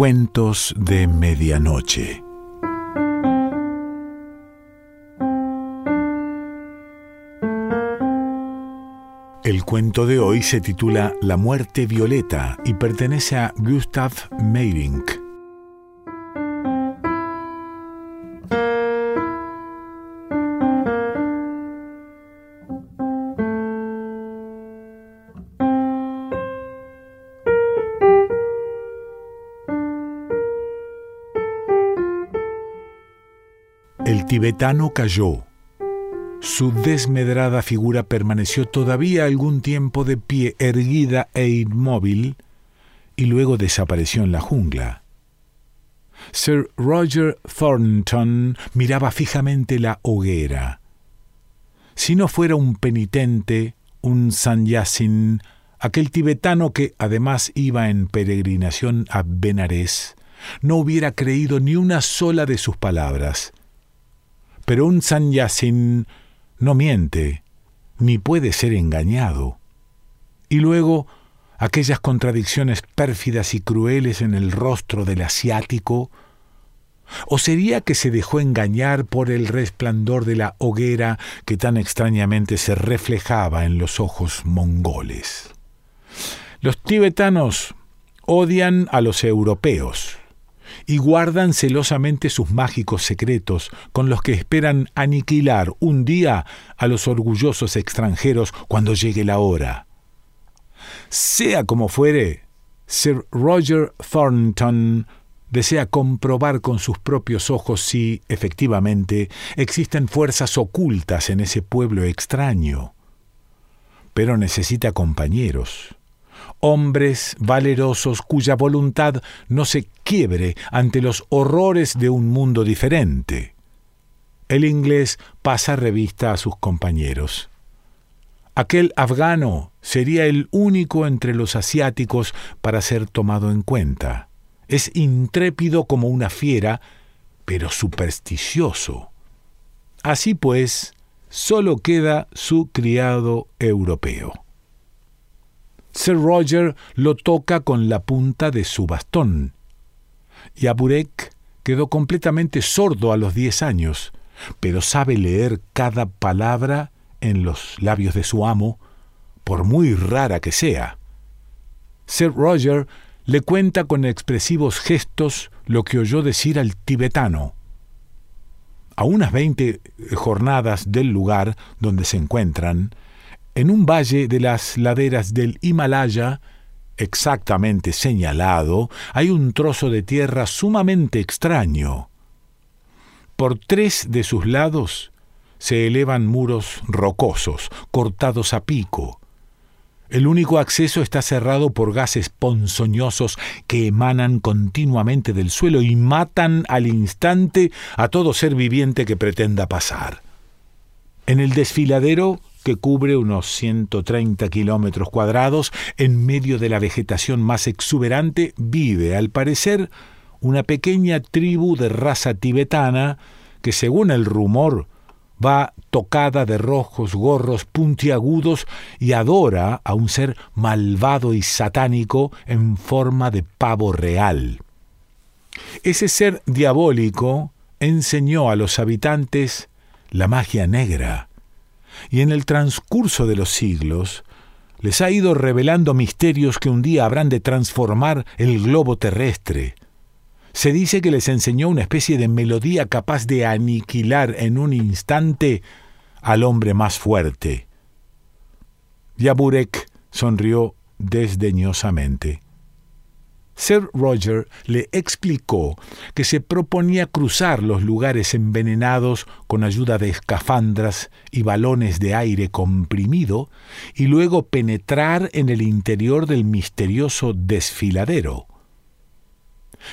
Cuentos de Medianoche. El cuento de hoy se titula La muerte violeta y pertenece a Gustav Meyrink. El tibetano cayó. Su desmedrada figura permaneció todavía algún tiempo de pie, erguida e inmóvil, y luego desapareció en la jungla. Sir Roger Thornton miraba fijamente la hoguera. Si no fuera un penitente, un sannyasin, aquel tibetano que además iba en peregrinación a Benares, no hubiera creído ni una sola de sus palabras. Pero un sannyasin no miente, ni puede ser engañado. Y luego, aquellas contradicciones pérfidas y crueles en el rostro del asiático, ¿O sería que se dejó engañar por el resplandor de la hoguera que tan extrañamente se reflejaba en los ojos mongoles? Los tibetanos odian a los europeos y guardan celosamente sus mágicos secretos con los que esperan aniquilar un día a los orgullosos extranjeros cuando llegue la hora. Sea como fuere, Sir Roger Thornton desea comprobar con sus propios ojos si, efectivamente, existen fuerzas ocultas en ese pueblo extraño. Pero necesita compañeros, hombres valerosos cuya voluntad no se quiebre ante los horrores de un mundo diferente. El inglés pasa revista a sus compañeros. Aquel afgano sería el único entre los asiáticos para ser tomado en cuenta. Es intrépido como una fiera, pero supersticioso. Así pues, solo queda su criado europeo. Sir Roger lo toca con la punta de su bastón. Y Aburek quedó completamente sordo a los diez años, pero sabe leer cada palabra en los labios de su amo, por muy rara que sea. Sir Roger le cuenta con expresivos gestos lo que oyó decir al tibetano. A unas veinte jornadas del lugar donde se encuentran, en un valle de las laderas del Himalaya, exactamente señalado, hay un trozo de tierra sumamente extraño. Por tres de sus lados se elevan muros rocosos, cortados a pico, el único acceso está cerrado por gases ponzoñosos que emanan continuamente del suelo y matan al instante a todo ser viviente que pretenda pasar. En el desfiladero, que cubre unos 130 kilómetros cuadrados, en medio de la vegetación más exuberante, vive, al parecer, una pequeña tribu de raza tibetana que, según el rumor, va tocada de rojos gorros puntiagudos y adora a un ser malvado y satánico en forma de pavo real. Ese ser diabólico enseñó a los habitantes la magia negra, y en el transcurso de los siglos les ha ido revelando misterios que un día habrán de transformar el globo terrestre, se dice que les enseñó una especie de melodía capaz de aniquilar en un instante al hombre más fuerte. Yaburek sonrió desdeñosamente. Sir Roger le explicó que se proponía cruzar los lugares envenenados con ayuda de escafandras y balones de aire comprimido y luego penetrar en el interior del misterioso desfiladero.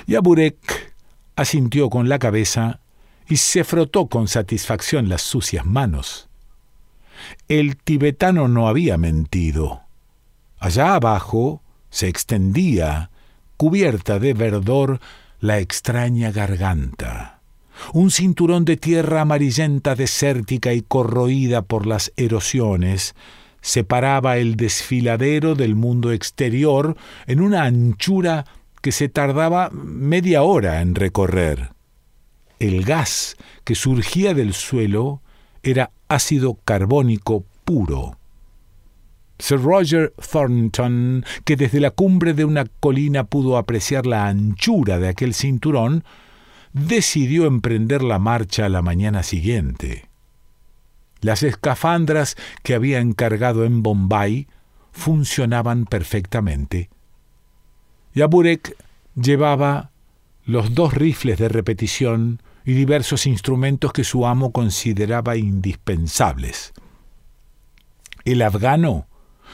Yaburek asintió con la cabeza y se frotó con satisfacción las sucias manos. El tibetano no había mentido. Allá abajo se extendía, cubierta de verdor, la extraña garganta. Un cinturón de tierra amarillenta desértica y corroída por las erosiones separaba el desfiladero del mundo exterior en una anchura que se tardaba media hora en recorrer. El gas que surgía del suelo era ácido carbónico puro. Sir Roger Thornton, que desde la cumbre de una colina pudo apreciar la anchura de aquel cinturón, decidió emprender la marcha a la mañana siguiente. Las escafandras que había encargado en Bombay funcionaban perfectamente. Yaburek llevaba los dos rifles de repetición y diversos instrumentos que su amo consideraba indispensables. El afgano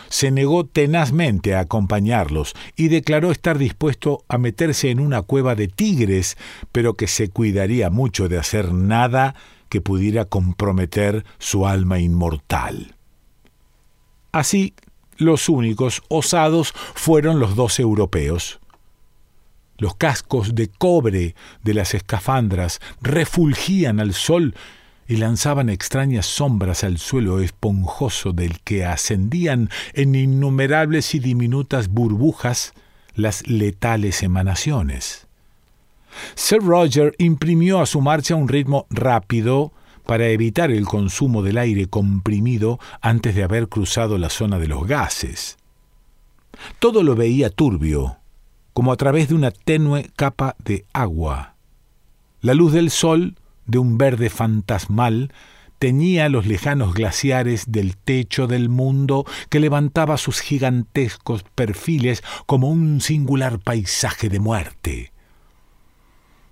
se negó tenazmente a acompañarlos y declaró estar dispuesto a meterse en una cueva de tigres, pero que se cuidaría mucho de hacer nada que pudiera comprometer su alma inmortal. Así, los únicos osados fueron los dos europeos. Los cascos de cobre de las escafandras refulgían al sol y lanzaban extrañas sombras al suelo esponjoso del que ascendían en innumerables y diminutas burbujas las letales emanaciones. Sir Roger imprimió a su marcha un ritmo rápido para evitar el consumo del aire comprimido antes de haber cruzado la zona de los gases. Todo lo veía turbio, como a través de una tenue capa de agua. La luz del sol, de un verde fantasmal, teñía los lejanos glaciares del techo del mundo que levantaba sus gigantescos perfiles como un singular paisaje de muerte.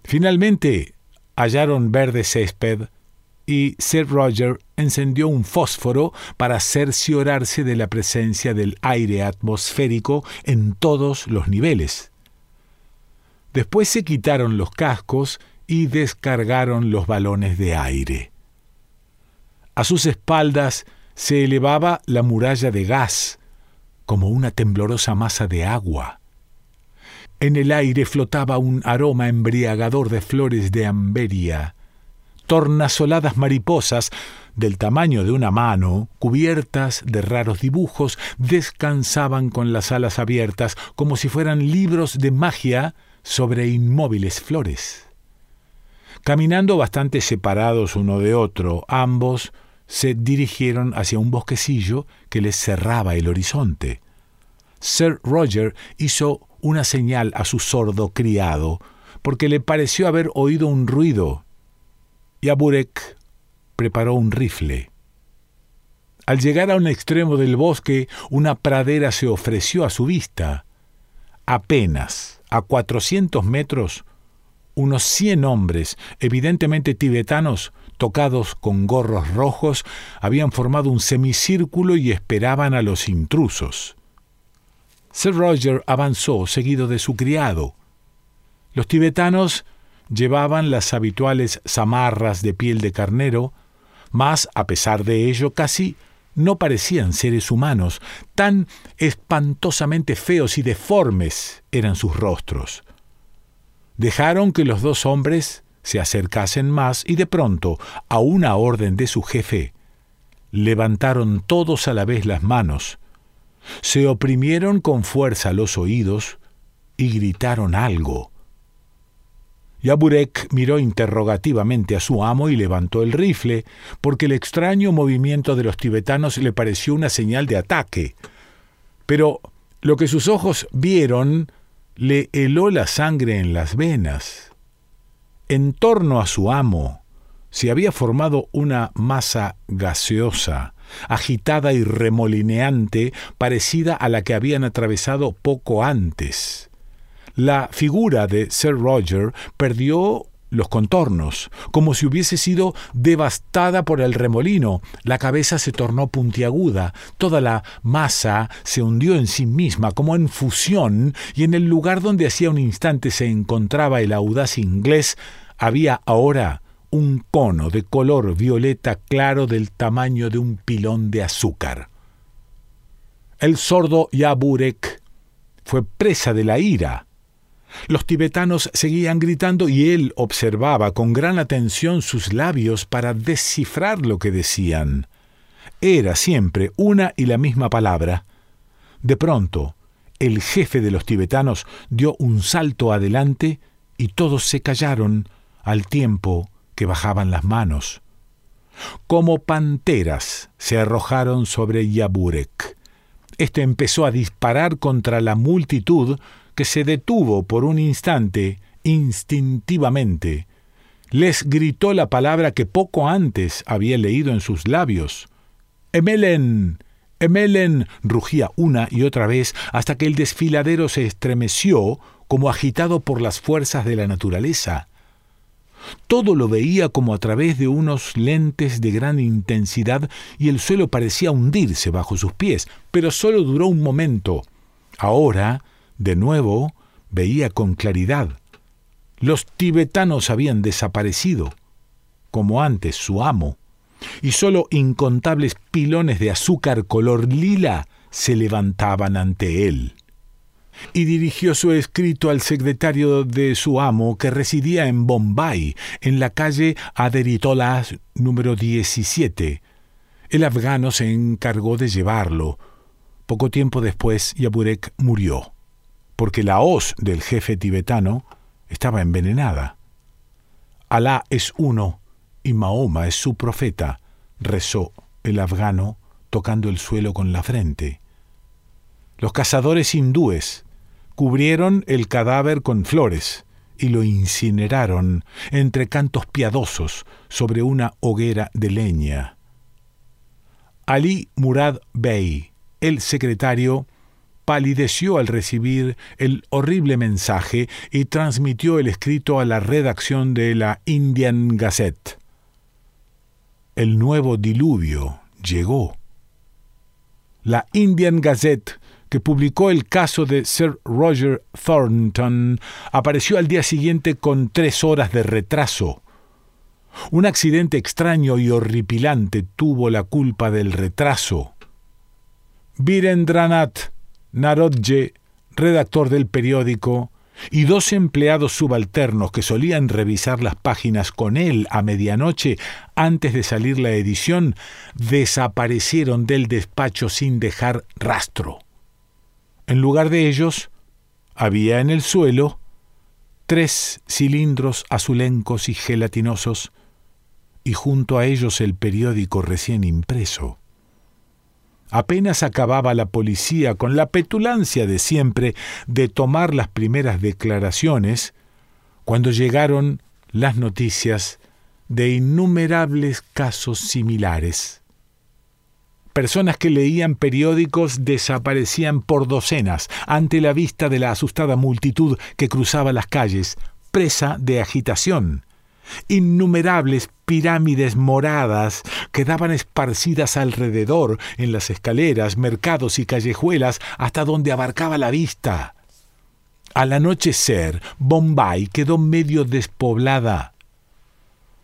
Finalmente hallaron verde césped y Sir Roger encendió un fósforo para cerciorarse de la presencia del aire atmosférico en todos los niveles. Después se quitaron los cascos y descargaron los balones de aire. A sus espaldas se elevaba la muralla de gas, como una temblorosa masa de agua. En el aire flotaba un aroma embriagador de flores de amberia. Tornasoladas mariposas, del tamaño de una mano, cubiertas de raros dibujos, descansaban con las alas abiertas, como si fueran libros de magia sobre inmóviles flores. Caminando bastante separados uno de otro, ambos se dirigieron hacia un bosquecillo que les cerraba el horizonte. Sir Roger hizo una señal a su sordo criado, porque le pareció haber oído un ruido, y Aburek preparó un rifle. Al llegar a un extremo del bosque, una pradera se ofreció a su vista. Apenas a 400 metros, unos 100 hombres, evidentemente tibetanos, tocados con gorros rojos, habían formado un semicírculo y esperaban a los intrusos. Sir Roger avanzó, seguido de su criado. Los tibetanos llevaban las habituales zamarras de piel de carnero, mas, a pesar de ello, casi no parecían seres humanos, tan espantosamente feos y deformes eran sus rostros. Dejaron que los dos hombres se acercasen más y de pronto, a una orden de su jefe, levantaron todos a la vez las manos, se oprimieron con fuerza los oídos y gritaron algo. Yaburek miró interrogativamente a su amo y levantó el rifle, porque el extraño movimiento de los tibetanos le pareció una señal de ataque. Pero lo que sus ojos vieron le heló la sangre en las venas. En torno a su amo se había formado una masa gaseosa, agitada y remolineante, parecida a la que habían atravesado poco antes. La figura de Sir Roger perdió los contornos, como si hubiese sido devastada por el remolino. La cabeza se tornó puntiaguda, toda la masa se hundió en sí misma como en fusión, y en el lugar donde hacía un instante se encontraba el audaz inglés, había ahora un cono de color violeta claro del tamaño de un pilón de azúcar. El sordo Yaburek fue presa de la ira los tibetanos seguían gritando y él observaba con gran atención sus labios para descifrar lo que decían. Era siempre una y la misma palabra. De pronto, el jefe de los tibetanos dio un salto adelante y todos se callaron al tiempo que bajaban las manos. Como panteras se arrojaron sobre Yaburek. Este empezó a disparar contra la multitud que se detuvo por un instante instintivamente. Les gritó la palabra que poco antes había leído en sus labios. Emelen. Emelen. rugía una y otra vez hasta que el desfiladero se estremeció como agitado por las fuerzas de la naturaleza. Todo lo veía como a través de unos lentes de gran intensidad y el suelo parecía hundirse bajo sus pies, pero solo duró un momento. Ahora, de nuevo, veía con claridad. Los tibetanos habían desaparecido, como antes su amo, y solo incontables pilones de azúcar color lila se levantaban ante él y dirigió su escrito al secretario de su amo que residía en Bombay, en la calle Aderitolas número 17. El afgano se encargó de llevarlo. Poco tiempo después, Yaburek murió, porque la hoz del jefe tibetano estaba envenenada. Alá es uno y Mahoma es su profeta, rezó el afgano tocando el suelo con la frente. Los cazadores hindúes cubrieron el cadáver con flores y lo incineraron entre cantos piadosos sobre una hoguera de leña. Ali Murad Bey, el secretario, palideció al recibir el horrible mensaje y transmitió el escrito a la redacción de la Indian Gazette. El nuevo diluvio llegó. La Indian Gazette que publicó el caso de Sir Roger Thornton, apareció al día siguiente con tres horas de retraso. Un accidente extraño y horripilante tuvo la culpa del retraso. Virendranath Narodje, redactor del periódico, y dos empleados subalternos que solían revisar las páginas con él a medianoche antes de salir la edición, desaparecieron del despacho sin dejar rastro. En lugar de ellos, había en el suelo tres cilindros azulencos y gelatinosos, y junto a ellos el periódico recién impreso. Apenas acababa la policía con la petulancia de siempre de tomar las primeras declaraciones, cuando llegaron las noticias de innumerables casos similares. Personas que leían periódicos desaparecían por docenas ante la vista de la asustada multitud que cruzaba las calles, presa de agitación. Innumerables pirámides moradas quedaban esparcidas alrededor en las escaleras, mercados y callejuelas hasta donde abarcaba la vista. Al anochecer, Bombay quedó medio despoblada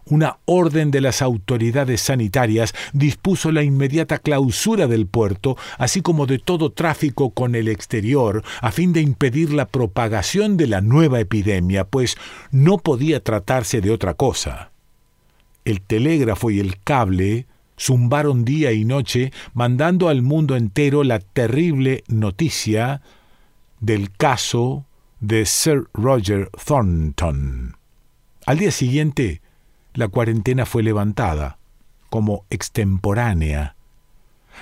una orden de las autoridades sanitarias dispuso la inmediata clausura del puerto, así como de todo tráfico con el exterior, a fin de impedir la propagación de la nueva epidemia, pues no podía tratarse de otra cosa. El telégrafo y el cable zumbaron día y noche, mandando al mundo entero la terrible noticia del caso de Sir Roger Thornton. Al día siguiente, la cuarentena fue levantada como extemporánea.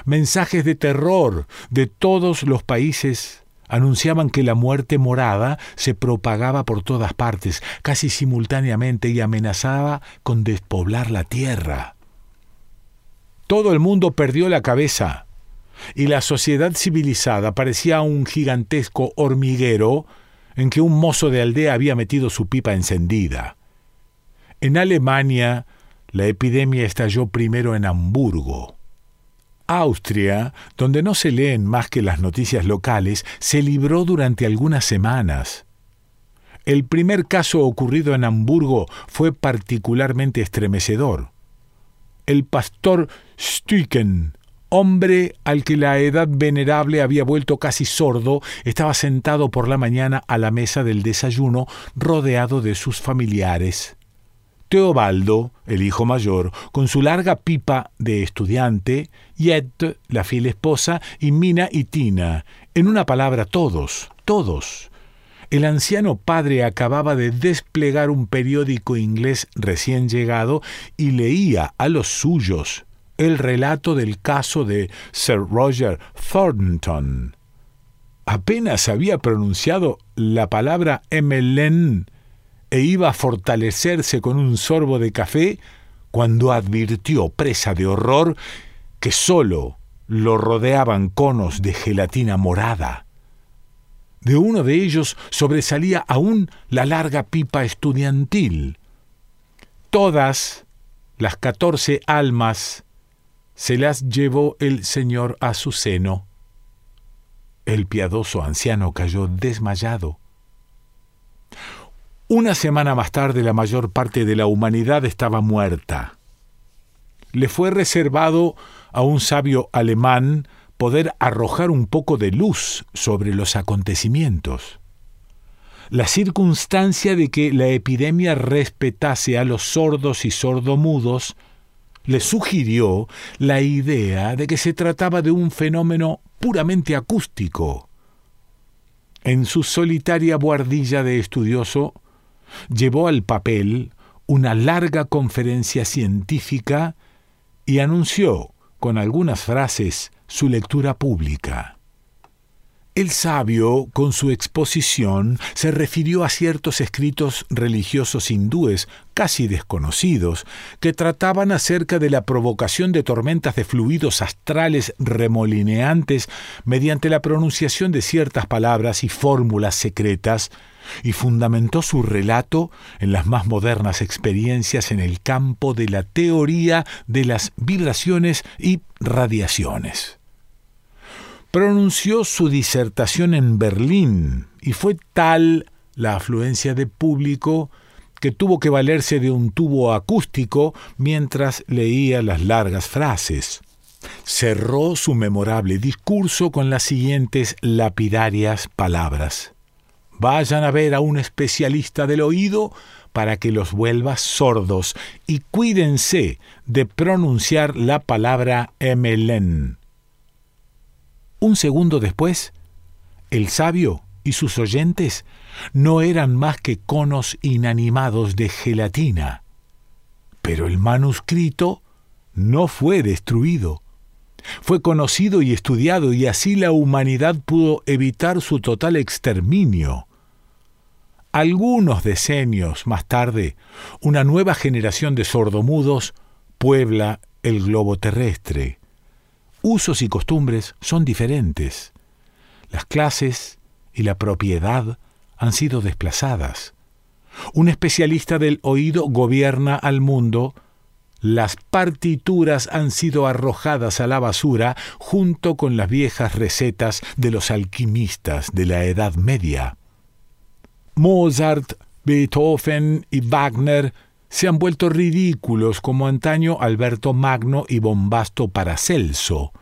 Mensajes de terror de todos los países anunciaban que la muerte morada se propagaba por todas partes, casi simultáneamente, y amenazaba con despoblar la tierra. Todo el mundo perdió la cabeza, y la sociedad civilizada parecía un gigantesco hormiguero en que un mozo de aldea había metido su pipa encendida. En Alemania, la epidemia estalló primero en Hamburgo. Austria, donde no se leen más que las noticias locales, se libró durante algunas semanas. El primer caso ocurrido en Hamburgo fue particularmente estremecedor. El pastor Stücken, hombre al que la edad venerable había vuelto casi sordo, estaba sentado por la mañana a la mesa del desayuno rodeado de sus familiares. Teobaldo, el hijo mayor, con su larga pipa de estudiante, Yet, la fiel esposa, y Mina y Tina. En una palabra, todos, todos. El anciano padre acababa de desplegar un periódico inglés recién llegado y leía a los suyos el relato del caso de Sir Roger Thornton. Apenas había pronunciado la palabra MLN e iba a fortalecerse con un sorbo de café cuando advirtió, presa de horror, que sólo lo rodeaban conos de gelatina morada. De uno de ellos sobresalía aún la larga pipa estudiantil. Todas las catorce almas se las llevó el Señor a su seno. El piadoso anciano cayó desmayado. Una semana más tarde la mayor parte de la humanidad estaba muerta. Le fue reservado a un sabio alemán poder arrojar un poco de luz sobre los acontecimientos. La circunstancia de que la epidemia respetase a los sordos y sordomudos le sugirió la idea de que se trataba de un fenómeno puramente acústico. En su solitaria buhardilla de estudioso, llevó al papel una larga conferencia científica y anunció, con algunas frases, su lectura pública. El sabio, con su exposición, se refirió a ciertos escritos religiosos hindúes, casi desconocidos, que trataban acerca de la provocación de tormentas de fluidos astrales remolineantes mediante la pronunciación de ciertas palabras y fórmulas secretas, y fundamentó su relato en las más modernas experiencias en el campo de la teoría de las vibraciones y radiaciones pronunció su disertación en Berlín y fue tal la afluencia de público que tuvo que valerse de un tubo acústico mientras leía las largas frases. Cerró su memorable discurso con las siguientes lapidarias palabras. Vayan a ver a un especialista del oído para que los vuelva sordos y cuídense de pronunciar la palabra emelen un segundo después, el sabio y sus oyentes no eran más que conos inanimados de gelatina. Pero el manuscrito no fue destruido. Fue conocido y estudiado y así la humanidad pudo evitar su total exterminio. Algunos decenios más tarde, una nueva generación de sordomudos puebla el globo terrestre usos y costumbres son diferentes. Las clases y la propiedad han sido desplazadas. Un especialista del oído gobierna al mundo. Las partituras han sido arrojadas a la basura junto con las viejas recetas de los alquimistas de la Edad Media. Mozart, Beethoven y Wagner se han vuelto ridículos como antaño Alberto Magno y Bombasto Paracelso.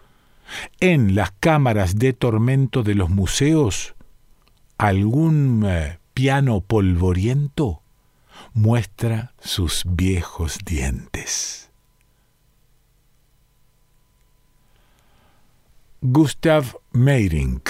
En las cámaras de tormento de los museos, algún eh, piano polvoriento muestra sus viejos dientes. Gustav Meyrink